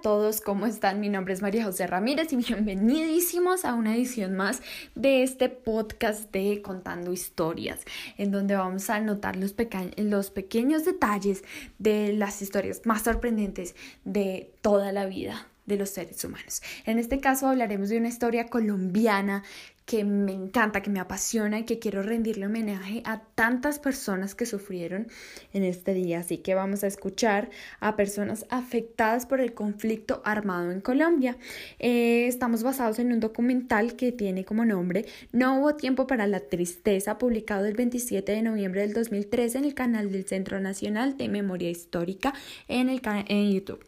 todos, ¿cómo están? Mi nombre es María José Ramírez y bienvenidísimos a una edición más de este podcast de Contando Historias, en donde vamos a anotar los, los pequeños detalles de las historias más sorprendentes de toda la vida de los seres humanos. En este caso hablaremos de una historia colombiana que me encanta, que me apasiona y que quiero rendirle homenaje a tantas personas que sufrieron en este día. Así que vamos a escuchar a personas afectadas por el conflicto armado en Colombia. Eh, estamos basados en un documental que tiene como nombre No hubo tiempo para la tristeza, publicado el 27 de noviembre del 2013 en el canal del Centro Nacional de Memoria Histórica en, el, en YouTube.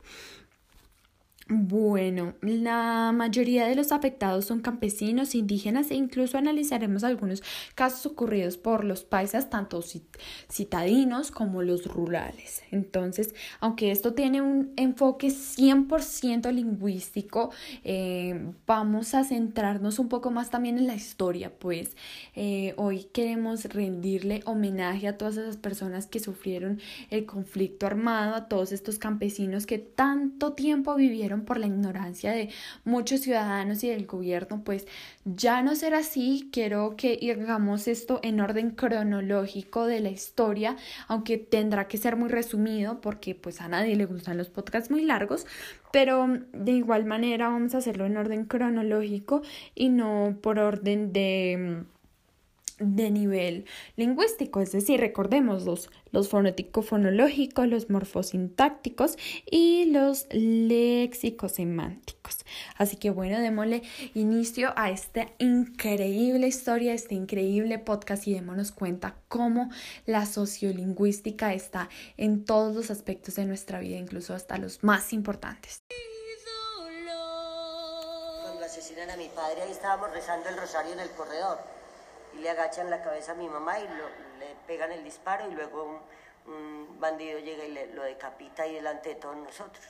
Bueno, la mayoría de los afectados son campesinos, indígenas e incluso analizaremos algunos casos ocurridos por los paisas, tanto citadinos como los rurales. Entonces, aunque esto tiene un enfoque 100% lingüístico, eh, vamos a centrarnos un poco más también en la historia, pues eh, hoy queremos rendirle homenaje a todas esas personas que sufrieron el conflicto armado, a todos estos campesinos que tanto tiempo vivieron por la ignorancia de muchos ciudadanos y del gobierno, pues ya no será así. Quiero que hagamos esto en orden cronológico de la historia, aunque tendrá que ser muy resumido porque pues a nadie le gustan los podcasts muy largos, pero de igual manera vamos a hacerlo en orden cronológico y no por orden de de nivel lingüístico, es decir, recordemos los, los fonético-fonológicos, los morfosintácticos y los léxico-semánticos. Así que bueno, démosle inicio a esta increíble historia, este increíble podcast y démonos cuenta cómo la sociolingüística está en todos los aspectos de nuestra vida, incluso hasta los más importantes. Cuando asesinan a mi padre, ahí estábamos rezando el rosario en el corredor y le agachan la cabeza a mi mamá y le pegan el disparo y luego un, bandido llega y le, lo decapita ahí delante de todos nosotros.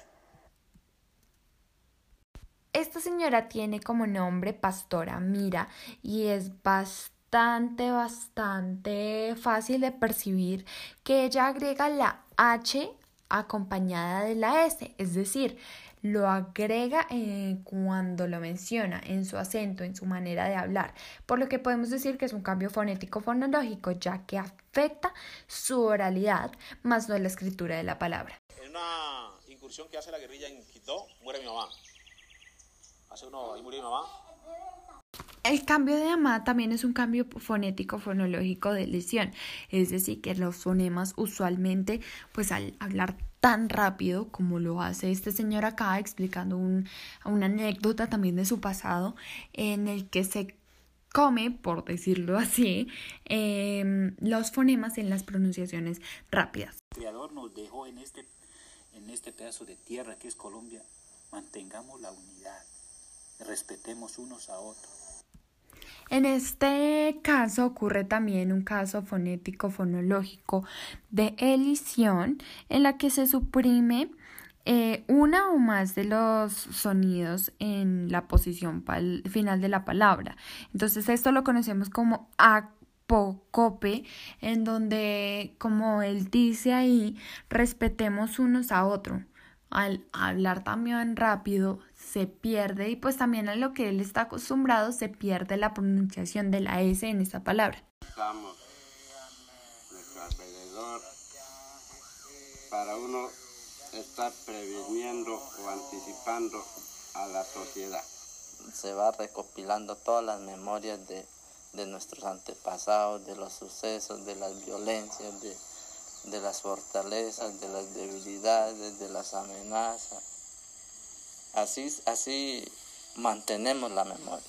Esta señora tiene como nombre Pastora Mira y es bastante, bastante fácil de percibir que ella agrega la H acompañada de la S, es decir, lo agrega eh, cuando lo menciona, en su acento, en su manera de hablar, por lo que podemos decir que es un cambio fonético-fonológico, ya que afecta su oralidad, más no la escritura de la palabra. En una incursión que hace la guerrilla en Quito, muere mi mamá. Hace uno, murió mi mamá. El cambio de ama también es un cambio fonético fonológico de lesión, es decir, que los fonemas usualmente, pues al hablar tan rápido como lo hace este señor acá, explicando un, una anécdota también de su pasado, en el que se come, por decirlo así, em, los fonemas en las pronunciaciones rápidas. El Creador nos dejó este, en este pedazo de tierra que es Colombia, mantengamos la unidad, respetemos unos a otros en este caso ocurre también un caso fonético fonológico de elisión en la que se suprime eh, una o más de los sonidos en la posición final de la palabra. Entonces esto lo conocemos como apocope, en donde, como él dice ahí, respetemos unos a otros al hablar también rápido se pierde y pues también a lo que él está acostumbrado se pierde la pronunciación de la S en esa palabra. Estamos nuestro alrededor para uno estar previniendo o anticipando a la sociedad. Se va recopilando todas las memorias de, de nuestros antepasados, de los sucesos, de las violencias, de, de las fortalezas, de las debilidades, de las amenazas. Así, así mantenemos la memoria.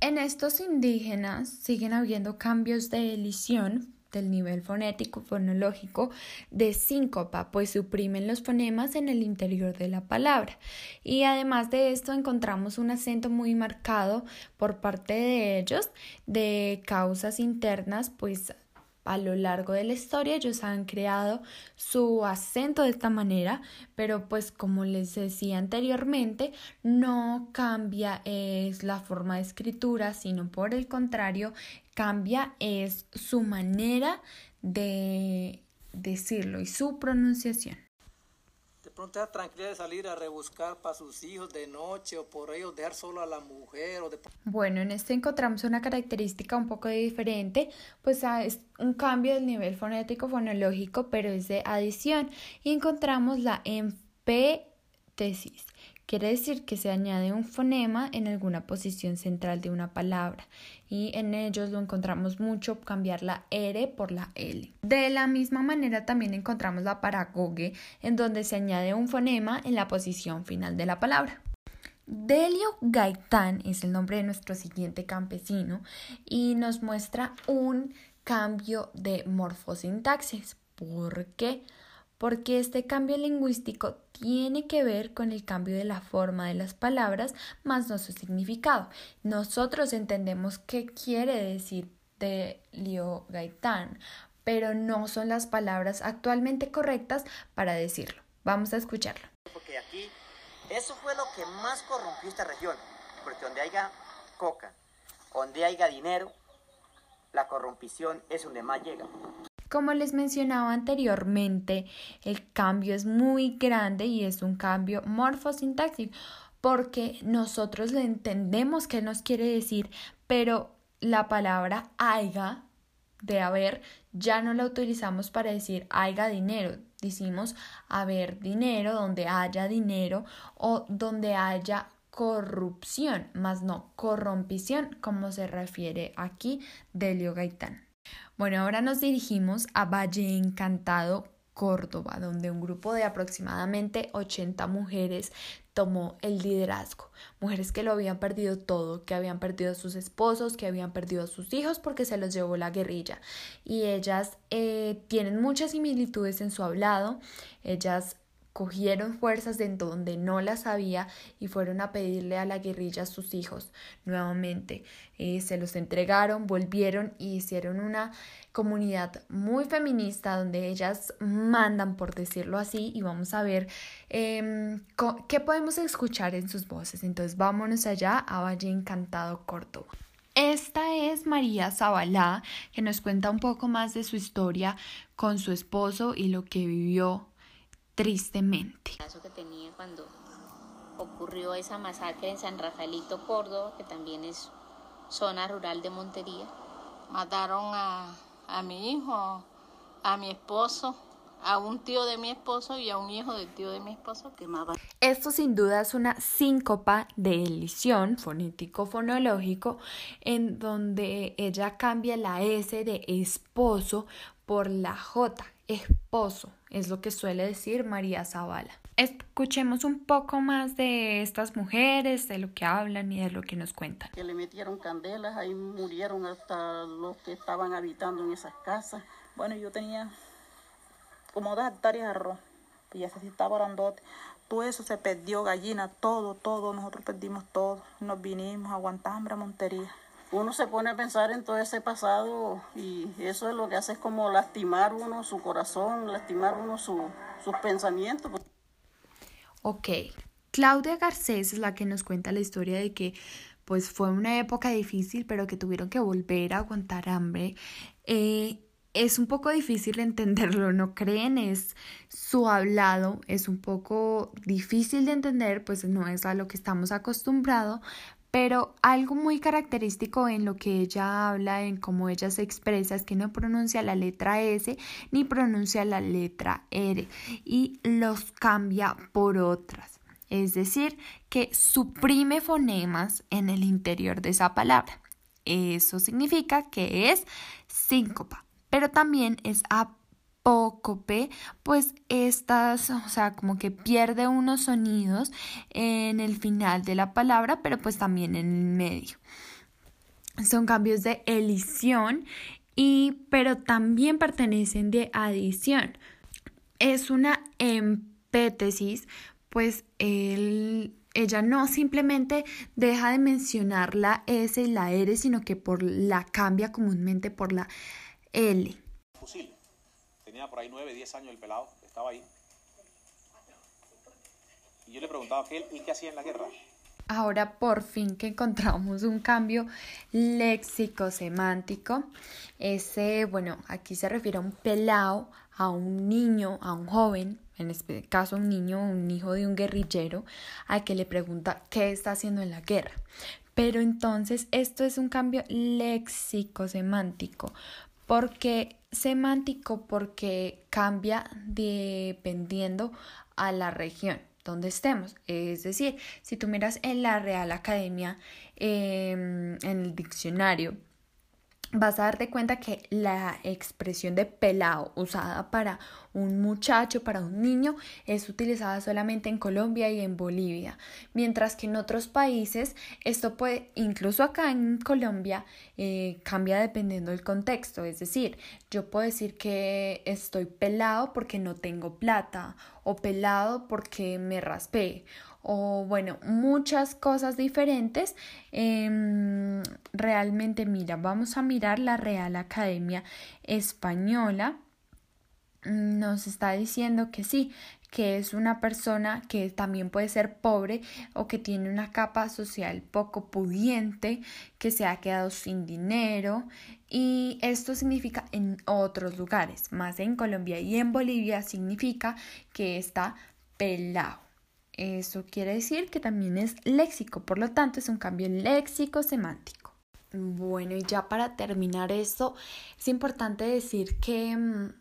En estos indígenas siguen habiendo cambios de elisión del nivel fonético fonológico de síncopa, pues suprimen los fonemas en el interior de la palabra. Y además de esto encontramos un acento muy marcado por parte de ellos de causas internas, pues a lo largo de la historia ellos han creado su acento de esta manera, pero pues como les decía anteriormente, no cambia es la forma de escritura, sino por el contrario, cambia es su manera de decirlo y su pronunciación. Bueno, en este encontramos una característica un poco diferente, pues ah, es un cambio del nivel fonético fonológico, pero es de adición y encontramos la empétesis. Quiere decir que se añade un fonema en alguna posición central de una palabra y en ellos lo encontramos mucho cambiar la R por la L. De la misma manera también encontramos la paragoge en donde se añade un fonema en la posición final de la palabra. Delio Gaitán es el nombre de nuestro siguiente campesino y nos muestra un cambio de morfosintaxis. ¿Por qué? Porque este cambio lingüístico tiene que ver con el cambio de la forma de las palabras más no su significado. Nosotros entendemos qué quiere decir de Leo Gaitán, pero no son las palabras actualmente correctas para decirlo. Vamos a escucharlo. Porque aquí eso fue lo que más corrompió esta región, porque donde haya coca, donde haya dinero, la corrompición es donde más llega. Como les mencionaba anteriormente, el cambio es muy grande y es un cambio morfosintáctico porque nosotros le entendemos qué nos quiere decir, pero la palabra haiga de haber ya no la utilizamos para decir haiga dinero, decimos haber dinero, donde haya dinero o donde haya corrupción, más no corrompición, como se refiere aquí Delio Gaitán. Bueno, ahora nos dirigimos a Valle Encantado, Córdoba, donde un grupo de aproximadamente 80 mujeres tomó el liderazgo. Mujeres que lo habían perdido todo, que habían perdido a sus esposos, que habían perdido a sus hijos porque se los llevó la guerrilla. Y ellas eh, tienen muchas similitudes en su hablado. Ellas cogieron fuerzas de donde no las había y fueron a pedirle a la guerrilla a sus hijos nuevamente. Eh, se los entregaron, volvieron y hicieron una comunidad muy feminista donde ellas mandan, por decirlo así, y vamos a ver em, qué podemos escuchar en sus voces. Entonces vámonos allá a Valle Encantado, Córdoba. Esta es María Zabalá, que nos cuenta un poco más de su historia con su esposo y lo que vivió tristemente. Eso que tenía cuando ocurrió esa masacre en San Rafaelito, Córdoba, que también es zona rural de Montería. Mataron a, a mi hijo, a mi esposo, a un tío de mi esposo y a un hijo del tío de mi esposo que Esto sin duda es una síncopa de elisión fonético-fonológico en donde ella cambia la S de esposo por la J esposo, es lo que suele decir María Zavala. Escuchemos un poco más de estas mujeres, de lo que hablan y de lo que nos cuentan. Que le metieron candelas, ahí murieron hasta los que estaban habitando en esas casas. Bueno, yo tenía como dos hectáreas de arroz, y ya se estaba grandote. Todo eso se perdió, gallina, todo, todo, nosotros perdimos todo. Nos vinimos, aguantamos a Montería uno se pone a pensar en todo ese pasado y eso es lo que hace es como lastimar uno su corazón, lastimar uno su, sus pensamientos. Ok, Claudia Garcés es la que nos cuenta la historia de que pues fue una época difícil pero que tuvieron que volver a aguantar hambre. Eh, es un poco difícil entenderlo, ¿no creen? Es su hablado, es un poco difícil de entender, pues no es a lo que estamos acostumbrados, pero algo muy característico en lo que ella habla, en cómo ella se expresa, es que no pronuncia la letra S ni pronuncia la letra R y los cambia por otras. Es decir, que suprime fonemas en el interior de esa palabra. Eso significa que es síncopa, pero también es pues estas, o sea, como que pierde unos sonidos en el final de la palabra, pero pues también en el medio. Son cambios de elisión y pero también pertenecen de adición. Es una empétesis, pues ella no simplemente deja de mencionar la S y la R, sino que por la cambia comúnmente por la L por ahí 9, 10 años el pelado, estaba ahí. Y yo le preguntaba a aquel, ¿y qué hacía en la guerra? ahora por fin que encontramos un cambio léxico-semántico. Ese, bueno, aquí se refiere a un pelao, a un niño, a un joven, en este caso un niño, un hijo de un guerrillero, al que le pregunta qué está haciendo en la guerra. Pero entonces esto es un cambio léxico-semántico. ¿Por qué semántico? Porque cambia dependiendo a la región donde estemos. Es decir, si tú miras en la Real Academia, em, en el diccionario, vas a darte cuenta que la expresión de pelado usada para un muchacho, para un niño, es utilizada solamente en Colombia y en Bolivia, mientras que en otros países esto puede, incluso acá en Colombia, eh, cambia dependiendo del contexto, es decir, yo puedo decir que estoy pelado porque no tengo plata o pelado porque me raspé o bueno, muchas cosas diferentes. Em, realmente, mira, vamos a mirar la Real Academia Española. Nos está diciendo que sí, que es una persona que también puede ser pobre o que tiene una capa social poco pudiente, que se ha quedado sin dinero y esto significa en otros lugares, más en Colombia y en Bolivia significa que está pelado. Eso quiere decir que también es léxico, por lo tanto es un cambio léxico semántico. Bueno, y ya para terminar esto, es importante decir que mm,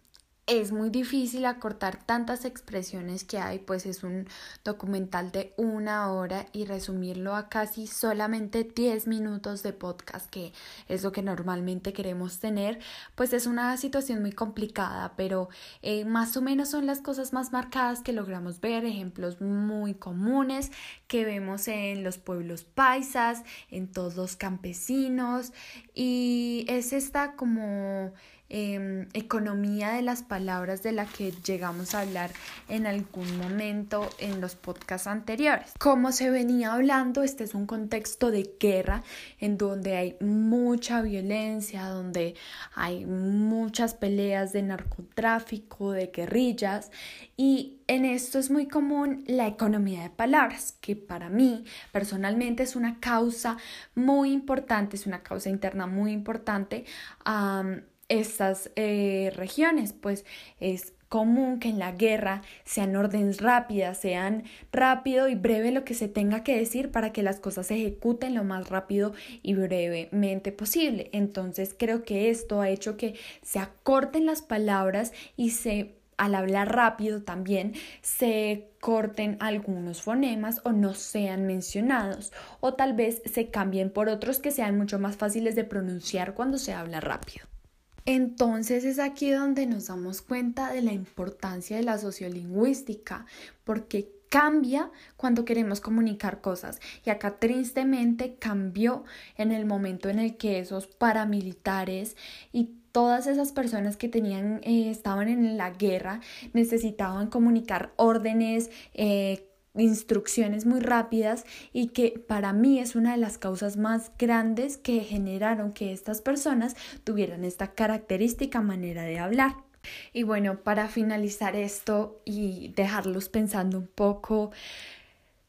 es muy difícil acortar tantas expresiones que hay, pues es un documental de una hora y resumirlo a casi solamente 10 minutos de podcast, que es lo que normalmente queremos tener, pues es una situación muy complicada, pero eh, más o menos son las cosas más marcadas que logramos ver, ejemplos muy comunes que vemos en los pueblos paisas, en todos los campesinos, y es esta como Em, economía de las palabras de la que llegamos a hablar en algún momento en los podcasts anteriores. Como se venía hablando, este es un contexto de guerra en donde hay mucha violencia, donde hay muchas peleas de narcotráfico, de guerrillas y en esto es muy común la economía de palabras, que para mí personalmente es una causa muy importante, es una causa interna muy importante estas eh, regiones, pues es común que en la guerra sean órdenes rápidas, sean rápido y breve lo que se tenga que decir para que las cosas se ejecuten lo más rápido y brevemente posible. Entonces creo que esto ha hecho que se acorten las palabras y se al hablar rápido también se corten algunos fonemas o no sean mencionados o tal vez se cambien por otros que sean mucho más fáciles de pronunciar cuando se habla rápido. Entonces es aquí donde nos damos cuenta de la importancia de la sociolingüística, porque cambia cuando queremos comunicar cosas. Y acá tristemente cambió en el momento en el que esos paramilitares y todas esas personas que tenían, eh, estaban en la guerra, necesitaban comunicar órdenes, eh, instrucciones muy rápidas y que para mí es una de las causas más grandes que generaron que estas personas tuvieran esta característica manera de hablar. Y bueno, para finalizar esto y dejarlos pensando un poco,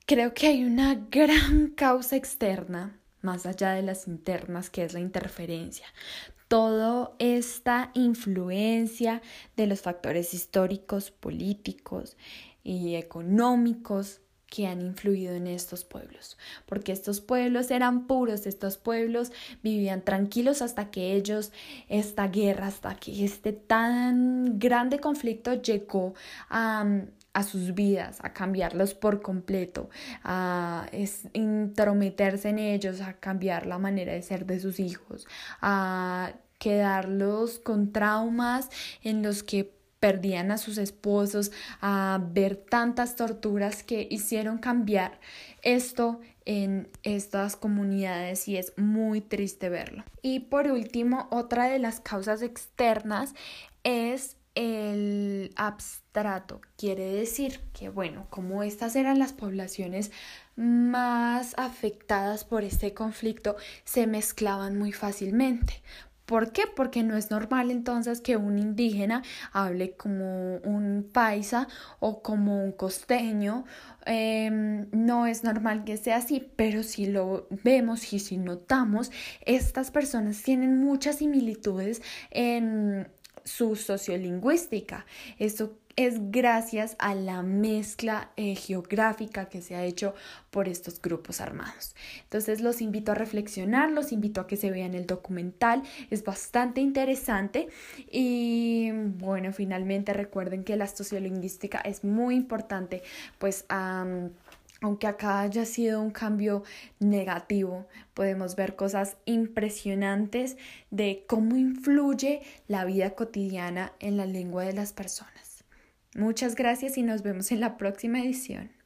creo que hay una gran causa externa, más allá de las internas, que es la interferencia. Toda esta influencia de los factores históricos, políticos, y económicos que han influido en estos pueblos, porque estos pueblos eran puros, estos pueblos vivían tranquilos hasta que ellos, esta guerra, hasta que este tan grande conflicto llegó a, a sus vidas, a cambiarlos por completo, a intrometerse en ellos, a cambiar la manera de ser de sus hijos, a quedarlos con traumas en los que perdían a sus esposos, a ver tantas torturas que hicieron cambiar esto en estas comunidades y es muy triste verlo. Y por último, otra de las causas externas es el abstrato. Quiere decir que, bueno, como estas eran las poblaciones más afectadas por este conflicto, se mezclaban muy fácilmente. ¿Por qué? Porque no es normal entonces que un indígena hable como un paisa o como un costeño. Em, no es normal que sea así, pero si lo vemos y si notamos, estas personas tienen muchas similitudes en su sociolingüística. Esto es gracias a la mezcla eh, geográfica que se ha hecho por estos grupos armados. Entonces los invito a reflexionar, los invito a que se vean el documental, es bastante interesante y bueno, finalmente recuerden que la sociolingüística es muy importante pues aunque acá haya sido un cambio negativo, podemos ver cosas impresionantes de cómo influye la vida cotidiana en la lengua de las personas. Muchas gracias y nos vemos en la próxima edición.